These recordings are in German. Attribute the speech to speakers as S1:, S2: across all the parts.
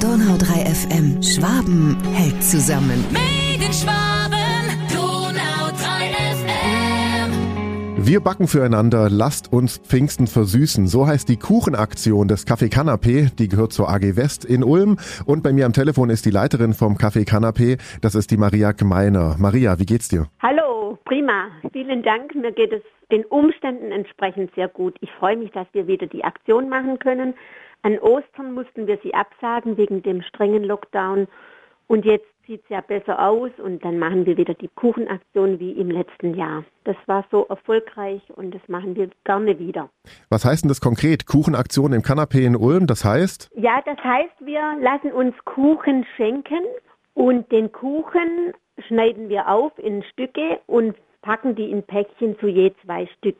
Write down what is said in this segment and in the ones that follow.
S1: Donau 3 FM. Schwaben hält zusammen.
S2: Made in Schwaben, Donau 3 FM.
S3: Wir backen füreinander, lasst uns Pfingsten versüßen. So heißt die Kuchenaktion des Café Canapé. Die gehört zur AG West in Ulm. Und bei mir am Telefon ist die Leiterin vom Café Canapé. Das ist die Maria Gemeiner. Maria, wie geht's dir?
S4: Hallo, prima. Vielen Dank. Mir geht es den Umständen entsprechend sehr gut. Ich freue mich, dass wir wieder die Aktion machen können. An Ostern mussten wir sie absagen wegen dem strengen Lockdown. Und jetzt sieht es ja besser aus und dann machen wir wieder die Kuchenaktion wie im letzten Jahr. Das war so erfolgreich und das machen wir gerne wieder.
S3: Was heißt denn das konkret? Kuchenaktion im Canapé in Ulm, das heißt?
S4: Ja, das heißt, wir lassen uns Kuchen schenken und den Kuchen schneiden wir auf in Stücke und packen die in Päckchen zu je zwei Stück.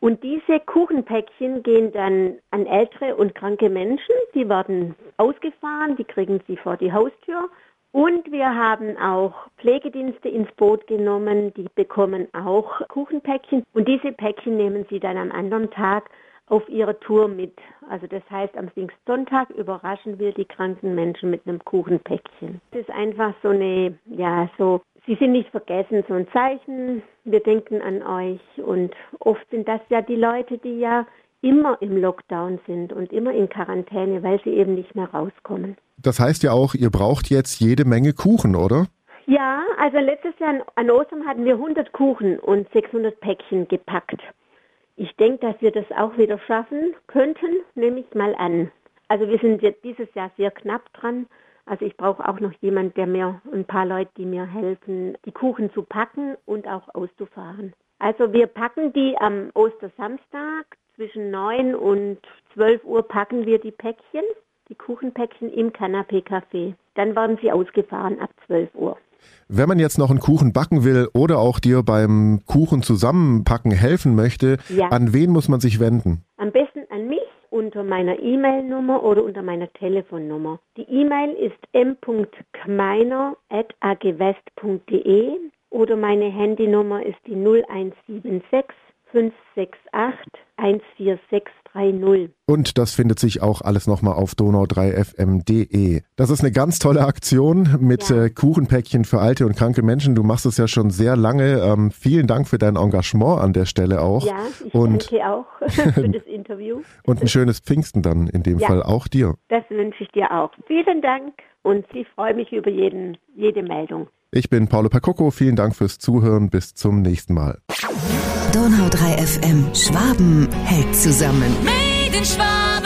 S4: Und diese Kuchenpäckchen gehen dann an ältere und kranke Menschen. Die werden ausgefahren, die kriegen sie vor die Haustür. Und wir haben auch Pflegedienste ins Boot genommen, die bekommen auch Kuchenpäckchen. Und diese Päckchen nehmen sie dann am anderen Tag auf ihrer Tour mit. Also das heißt, am Pfingstsonntag überraschen wir die kranken Menschen mit einem Kuchenpäckchen. Das ist einfach so eine, ja, so, sie sind nicht vergessen, so ein Zeichen. Wir denken an euch und oft sind das ja die Leute, die ja immer im Lockdown sind und immer in Quarantäne, weil sie eben nicht mehr rauskommen.
S3: Das heißt ja auch, ihr braucht jetzt jede Menge Kuchen, oder?
S4: Ja, also letztes Jahr an Ostern hatten wir 100 Kuchen und 600 Päckchen gepackt. Ich denke, dass wir das auch wieder schaffen könnten, nehme ich mal an. Also wir sind jetzt dieses Jahr sehr knapp dran. Also ich brauche auch noch jemand, der mir, ein paar Leute, die mir helfen, die Kuchen zu packen und auch auszufahren. Also wir packen die am Ostersamstag zwischen 9 und 12 Uhr packen wir die Päckchen, die Kuchenpäckchen im Canapé Café. Dann werden sie ausgefahren ab 12 Uhr.
S3: Wenn man jetzt noch einen Kuchen backen will oder auch dir beim Kuchen zusammenpacken helfen möchte,
S4: Ja.
S3: an wen muss man sich wenden?
S4: Am unter meiner E-Mail-Nummer oder unter meiner Telefonnummer. Die E-Mail ist m.kmeiner.agwest.de oder meine Handynummer ist die 0176 568 14630.
S3: Und das findet sich auch alles nochmal auf donau3fm.de. Das ist eine ganz tolle Aktion mit
S4: Ja.
S3: äh, Kuchenpäckchen für alte und kranke Menschen. Du machst es ja schon sehr lange. Ähm, vielen Dank für dein Engagement an der Stelle auch.
S4: Ja, ich
S3: und,
S4: danke auch für das Interview.
S3: und ein schönes Pfingsten dann in dem
S4: Ja.
S3: Fall auch dir.
S4: Das wünsche ich dir auch. Vielen Dank und ich freue mich über jeden, jede Meldung.
S3: Ich bin Paolo Percocco. Vielen Dank fürs Zuhören. Bis zum nächsten Mal.
S1: Donau 3 FM. Schwaben hält zusammen.
S2: Made in Schwaben.